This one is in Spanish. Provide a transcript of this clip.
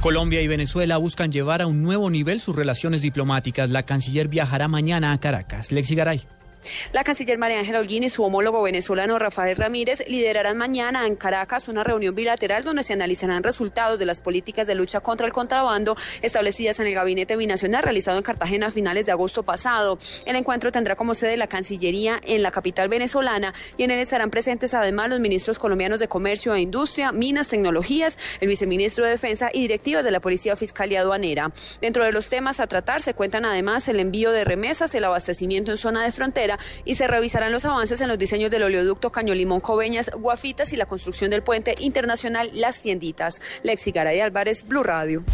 Colombia y Venezuela buscan llevar a un nuevo nivel sus relaciones diplomáticas. La canciller viajará mañana a Caracas. Lexi Garay. La canciller María Ángela Holguín y su homólogo venezolano Rafael Ramírez liderarán mañana en Caracas una reunión bilateral donde se analizarán resultados de las políticas de lucha contra el contrabando establecidas en el gabinete binacional realizado en Cartagena a finales de agosto pasado. El encuentro tendrá como sede la Cancillería en la capital venezolana y en él estarán presentes además los ministros colombianos de Comercio e Industria, Minas, Tecnologías, el viceministro de Defensa y directivas de la Policía Fiscal y Aduanera. Dentro de los temas a tratar se cuentan además el envío de remesas, el abastecimiento en zona de frontera y se revisarán los avances en los diseños del oleoducto Caño Limón Coveñas, Guafitas y la construcción del puente internacional Las Tienditas. Lexi Garay Álvarez, Blue Radio.